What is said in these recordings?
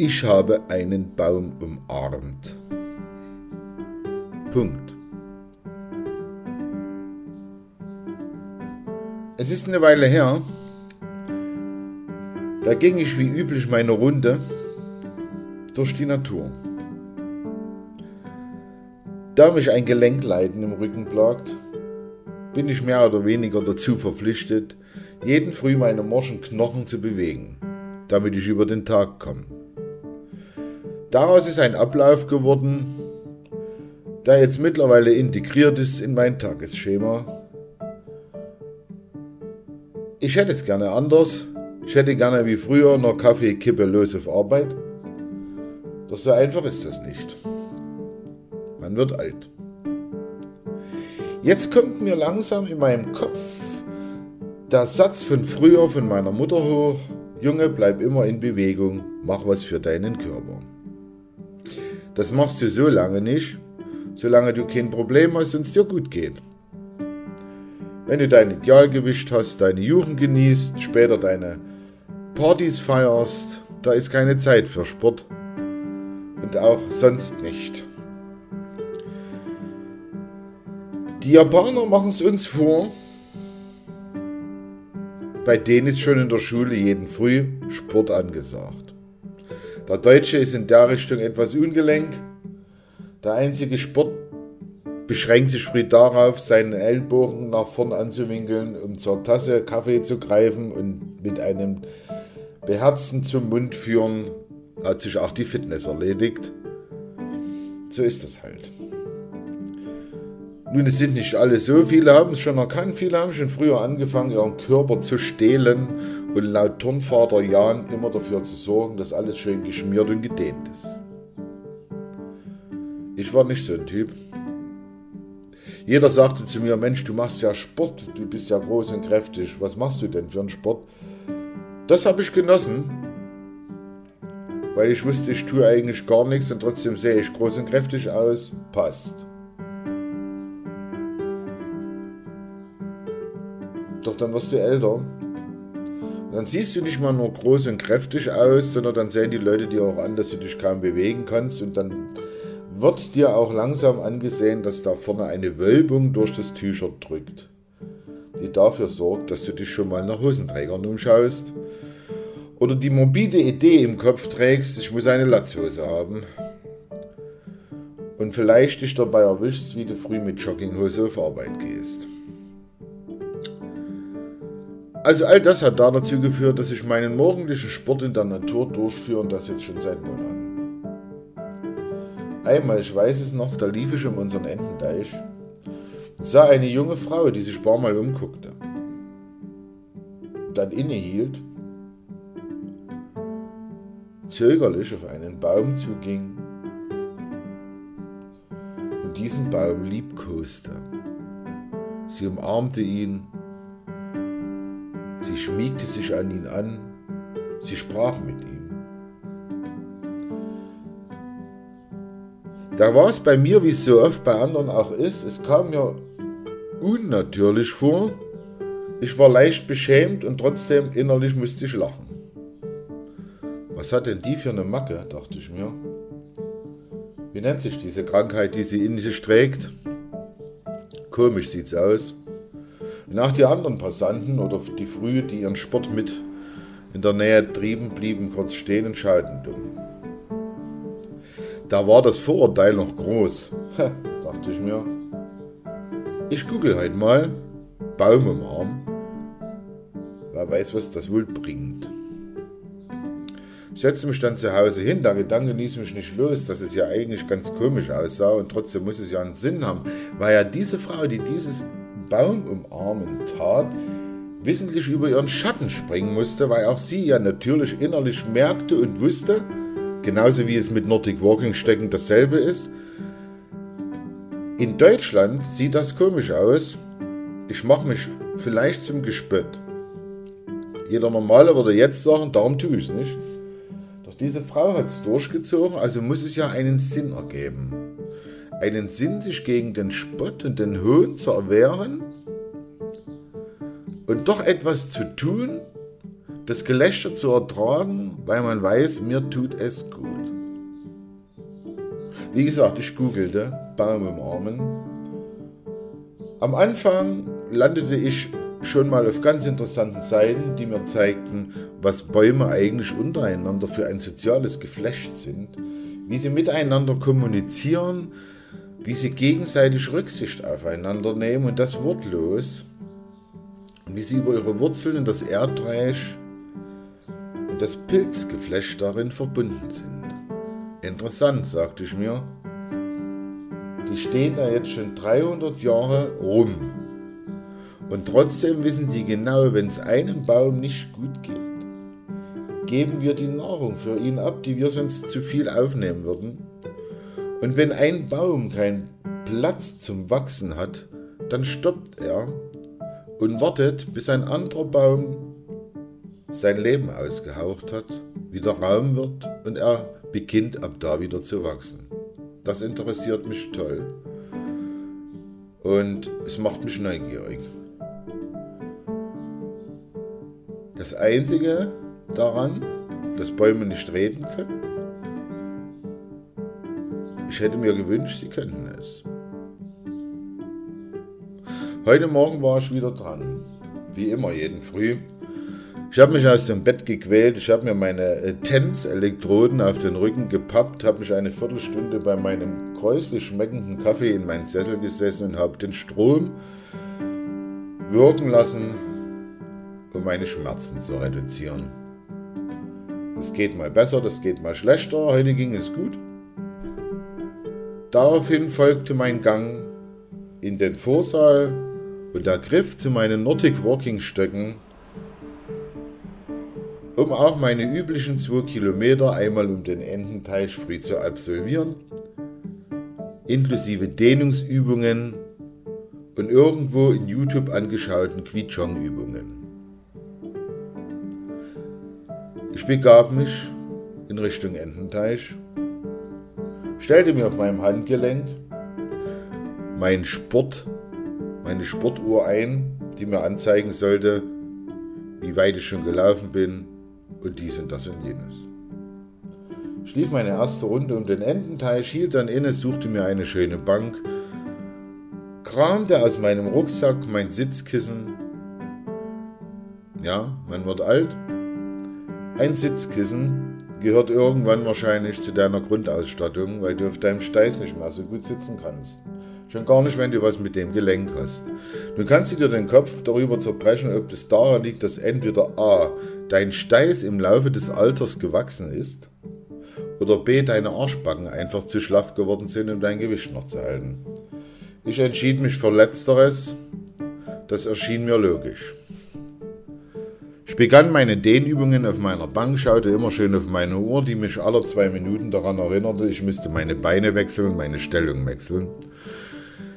Ich habe einen Baum umarmt. Punkt. Es ist eine Weile her, da ging ich wie üblich meine Runde durch die Natur. Da mich ein Gelenkleiden im Rücken plagt, bin ich mehr oder weniger dazu verpflichtet, jeden Früh meine morschen Knochen zu bewegen, damit ich über den Tag komme. Daraus ist ein Ablauf geworden, der jetzt mittlerweile integriert ist in mein Tagesschema. Ich hätte es gerne anders. Ich hätte gerne wie früher noch Kaffee, Kippe, los auf Arbeit. Doch so einfach ist das nicht. Man wird alt. Jetzt kommt mir langsam in meinem Kopf der Satz von früher von meiner Mutter hoch. Junge, bleib immer in Bewegung, mach was für deinen Körper. Das machst du so lange nicht, solange du kein Problem hast und es dir gut geht. Wenn du dein Idealgewicht hast, deine Jugend genießt, später deine Partys feierst, da ist keine Zeit für Sport und auch sonst nicht. Die Japaner machen es uns vor. Bei denen ist schon in der Schule jeden Früh Sport angesagt. Der Deutsche ist in der Richtung etwas ungelenk. Der einzige Sport beschränkt sich früh darauf, seinen Ellenbogen nach vorn anzuwinkeln, um zur Tasse Kaffee zu greifen und mit einem beherzten zum Mund führen hat sich auch die Fitness erledigt. So ist das halt. Nun, es sind nicht alle so, viele haben es schon erkannt, viele haben schon früher angefangen, ihren Körper zu stehlen und laut Turnvater Jan immer dafür zu sorgen, dass alles schön geschmiert und gedehnt ist. Ich war nicht so ein Typ. Jeder sagte zu mir, Mensch, du machst ja Sport, du bist ja groß und kräftig, was machst du denn für einen Sport? Das habe ich genossen, weil ich wusste, ich tue eigentlich gar nichts und trotzdem sehe ich groß und kräftig aus, passt. Doch dann wirst du älter. Dann siehst du nicht mal nur groß und kräftig aus, sondern dann sehen die Leute dir auch an, dass du dich kaum bewegen kannst. Und dann wird dir auch langsam angesehen, dass da vorne eine Wölbung durch das T-Shirt drückt, die dafür sorgt, dass du dich schon mal nach Hosenträgern umschaust. Oder die morbide Idee im Kopf trägst, ich muss eine Latzhose haben. Und vielleicht dich dabei erwischst, wie du früh mit Jogginghose auf Arbeit gehst. Also all das hat dazu geführt, dass ich meinen morgendlichen Sport in der Natur durchführe und das jetzt schon seit Monaten. Einmal, ich weiß es noch, da lief ich um unseren Entendeich und sah eine junge Frau, die sich paar Mal umguckte. Dann innehielt, zögerlich auf einen Baum zuging und diesen Baum liebkoste. Sie umarmte ihn schmiegte sich an ihn an, sie sprach mit ihm. Da war es bei mir, wie es so oft bei anderen auch ist, es kam mir unnatürlich vor. Ich war leicht beschämt und trotzdem innerlich musste ich lachen. Was hat denn die für eine Macke, dachte ich mir. Wie nennt sich diese Krankheit, die sie in sich trägt? Komisch sieht's aus. Nach die anderen Passanten oder die Frühe, die ihren Sport mit in der Nähe trieben, blieben kurz stehen und schauten dumm. Da war das Vorurteil noch groß, dachte ich mir. Ich google halt mal Baum im Arm. Wer weiß, was das wohl bringt. Ich setzte mich dann zu Hause hin. Der Gedanke ließ mich nicht los, dass es ja eigentlich ganz komisch aussah und trotzdem muss es ja einen Sinn haben, weil ja diese Frau, die dieses Baum umarmen tat, wissentlich über ihren Schatten springen musste, weil auch sie ja natürlich innerlich merkte und wusste, genauso wie es mit Nordic Walking Stecken dasselbe ist, in Deutschland sieht das komisch aus. Ich mache mich vielleicht zum Gespött. Jeder Normale würde jetzt sagen, darum tue ich es nicht. Doch diese Frau hat es durchgezogen, also muss es ja einen Sinn ergeben einen Sinn, sich gegen den Spott und den Hohn zu erwehren und doch etwas zu tun, das Gelächter zu ertragen, weil man weiß, mir tut es gut. Wie gesagt, ich googelte Baum im Armen. Am Anfang landete ich schon mal auf ganz interessanten Seiten, die mir zeigten, was Bäume eigentlich untereinander für ein soziales Geflecht sind, wie sie miteinander kommunizieren, wie sie gegenseitig Rücksicht aufeinander nehmen und das wortlos, und wie sie über ihre Wurzeln in das Erdreich und das Pilzgeflecht darin verbunden sind. Interessant, sagte ich mir. Die stehen da jetzt schon 300 Jahre rum. Und trotzdem wissen sie genau, wenn es einem Baum nicht gut geht, geben wir die Nahrung für ihn ab, die wir sonst zu viel aufnehmen würden. Und wenn ein Baum keinen Platz zum Wachsen hat, dann stoppt er und wartet, bis ein anderer Baum sein Leben ausgehaucht hat, wieder Raum wird und er beginnt ab da wieder zu wachsen. Das interessiert mich toll. Und es macht mich neugierig. Das Einzige daran, dass Bäume nicht reden können, ich hätte mir gewünscht, sie könnten es. Heute Morgen war ich wieder dran. Wie immer, jeden Früh. Ich habe mich aus dem Bett gequält, ich habe mir meine äh, TENS-Elektroden auf den Rücken gepappt, habe mich eine Viertelstunde bei meinem kräuslich schmeckenden Kaffee in meinen Sessel gesessen und habe den Strom wirken lassen, um meine Schmerzen zu reduzieren. Das geht mal besser, das geht mal schlechter, heute ging es gut. Daraufhin folgte mein Gang in den Vorsaal und der Griff zu meinen Nordic Walking Stöcken um auch meine üblichen 2 Kilometer einmal um den Ententeich früh zu absolvieren, inklusive Dehnungsübungen und irgendwo in YouTube angeschauten Quichong-Übungen. Ich begab mich in Richtung Ententeich, stellte mir auf meinem Handgelenk mein Sport, meine Sportuhr ein, die mir anzeigen sollte, wie weit ich schon gelaufen bin, und dies und das und jenes. Ich lief meine erste Runde um den Ententeich, hielt dann inne, suchte mir eine schöne Bank, kramte aus meinem Rucksack mein Sitzkissen. Ja, man wird alt. Ein Sitzkissen gehört irgendwann wahrscheinlich zu deiner Grundausstattung, weil du auf deinem Steiß nicht mehr so gut sitzen kannst. Schon gar nicht, wenn du was mit dem Gelenk hast. Nun kannst du dir den Kopf darüber zerbrechen, ob das daran liegt, dass entweder A. dein Steiß im Laufe des Alters gewachsen ist oder B. deine Arschbacken einfach zu schlaff geworden sind, um dein Gewicht noch zu halten. Ich entschied mich für Letzteres. Das erschien mir logisch. Ich begann meine Dehnübungen auf meiner Bank, schaute immer schön auf meine Uhr, die mich alle zwei Minuten daran erinnerte, ich müsste meine Beine wechseln, meine Stellung wechseln.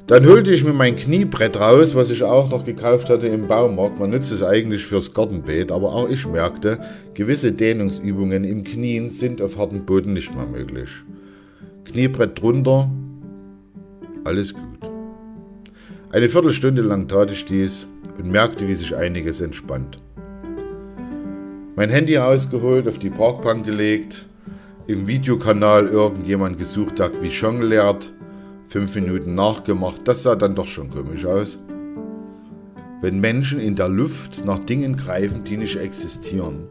Dann holte ich mir mein Kniebrett raus, was ich auch noch gekauft hatte im Baumarkt. Man nutzt es eigentlich fürs Gartenbeet, aber auch ich merkte, gewisse Dehnungsübungen im Knien sind auf hartem Boden nicht mehr möglich. Kniebrett drunter, alles gut. Eine Viertelstunde lang tat ich dies und merkte, wie sich einiges entspannt. Mein Handy ausgeholt, auf die Parkbank gelegt, im Videokanal irgendjemand gesucht, der wie jongliert, fünf Minuten nachgemacht. Das sah dann doch schon komisch aus. Wenn Menschen in der Luft nach Dingen greifen, die nicht existieren.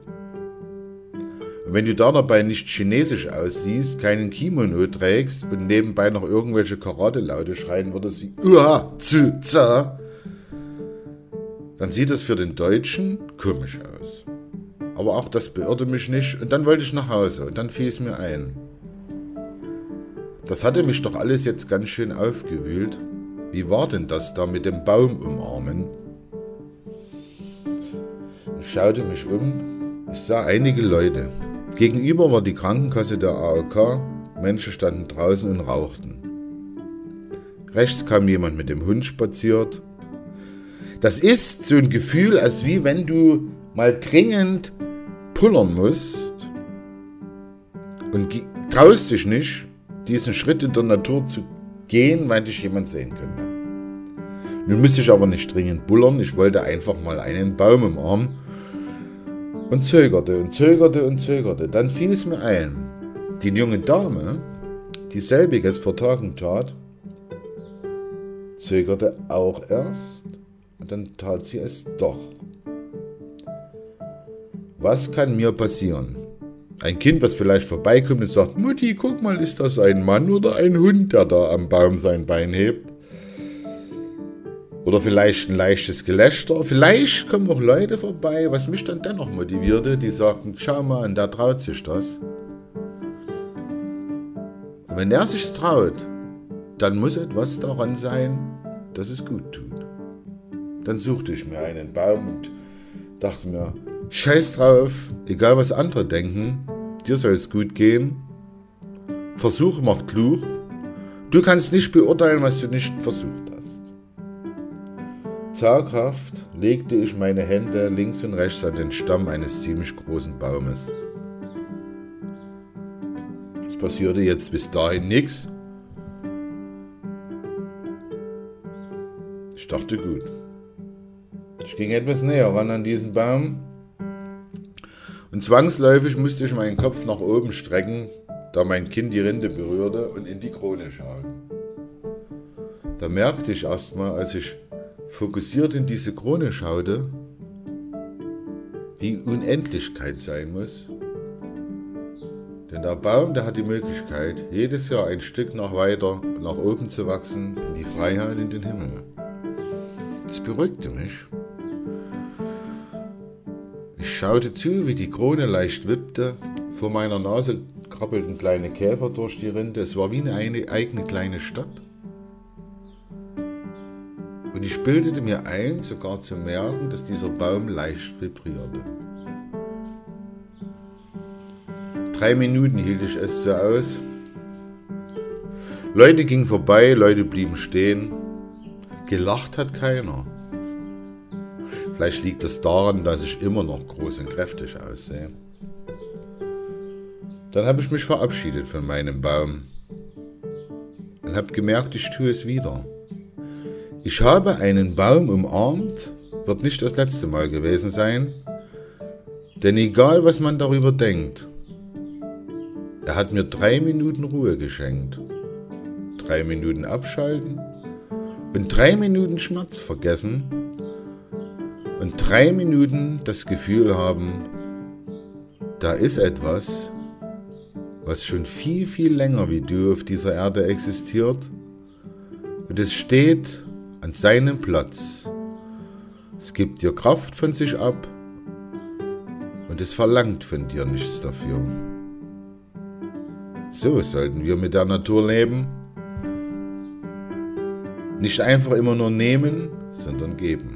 Und wenn du da dabei nicht chinesisch aussiehst, keinen Kimono trägst und nebenbei noch irgendwelche Karate-Laute schreien würdest wie Uha, zu, za, dann sieht das für den Deutschen komisch aus. Aber auch das beirrte mich nicht und dann wollte ich nach Hause und dann fiel es mir ein. Das hatte mich doch alles jetzt ganz schön aufgewühlt. Wie war denn das da mit dem Baum umarmen? Ich schaute mich um. Ich sah einige Leute. Gegenüber war die Krankenkasse der AOK. Menschen standen draußen und rauchten. Rechts kam jemand mit dem Hund spaziert. Das ist so ein Gefühl, als wie wenn du mal dringend pullern musst und traust dich nicht diesen Schritt in der Natur zu gehen, weil dich jemand sehen könnte. Nun müsste ich aber nicht dringend bullern, ich wollte einfach mal einen Baum im Arm. und zögerte und zögerte und zögerte. Dann fiel es mir ein, die junge Dame, die selbiges vor Tagen tat, zögerte auch erst und dann tat sie es doch. Was kann mir passieren? Ein Kind, was vielleicht vorbeikommt und sagt, Mutti, guck mal, ist das ein Mann oder ein Hund, der da am Baum sein Bein hebt? Oder vielleicht ein leichtes Gelächter. Vielleicht kommen auch Leute vorbei, was mich dann dennoch motivierte, die sagten, schau mal, und der traut sich das. Und wenn er sich traut, dann muss etwas daran sein, dass es gut tut. Dann suchte ich mir einen Baum und dachte mir, scheiß drauf, egal was andere denken, dir soll es gut gehen. Versuch macht klug. Du kannst nicht beurteilen, was du nicht versucht hast. Zaghaft legte ich meine Hände links und rechts an den Stamm eines ziemlich großen Baumes. Es passierte jetzt bis dahin nichts. Ich dachte gut. Ich ging etwas näher ran an diesen Baum und zwangsläufig musste ich meinen Kopf nach oben strecken, da mein Kind die Rinde berührte und in die Krone schauen. Da merkte ich erstmal, als ich fokussiert in diese Krone schaute, wie Unendlichkeit sein muss. Denn der Baum, der hat die Möglichkeit, jedes Jahr ein Stück noch weiter nach oben zu wachsen, in die Freiheit, in den Himmel. Das beruhigte mich. Ich schaute zu, wie die Krone leicht wippte. Vor meiner Nase krabbelten kleine Käfer durch die Rinde. Es war wie eine eigene kleine Stadt. Und ich bildete mir ein, sogar zu merken, dass dieser Baum leicht vibrierte. Drei Minuten hielt ich es so aus. Leute gingen vorbei, Leute blieben stehen. Gelacht hat keiner. Vielleicht liegt es daran, dass ich immer noch groß und kräftig aussehe. Dann habe ich mich verabschiedet von meinem Baum und habe gemerkt, ich tue es wieder. Ich habe einen Baum umarmt, wird nicht das letzte Mal gewesen sein, denn egal was man darüber denkt, er hat mir drei Minuten Ruhe geschenkt, drei Minuten abschalten und drei Minuten Schmerz vergessen und drei Minuten das Gefühl haben, da ist etwas, was schon viel, viel länger wie du auf dieser Erde existiert und es steht an seinem Platz. Es gibt dir Kraft von sich ab und es verlangt von dir nichts dafür. So sollten wir mit der Natur leben. Nicht einfach immer nur nehmen, sondern geben.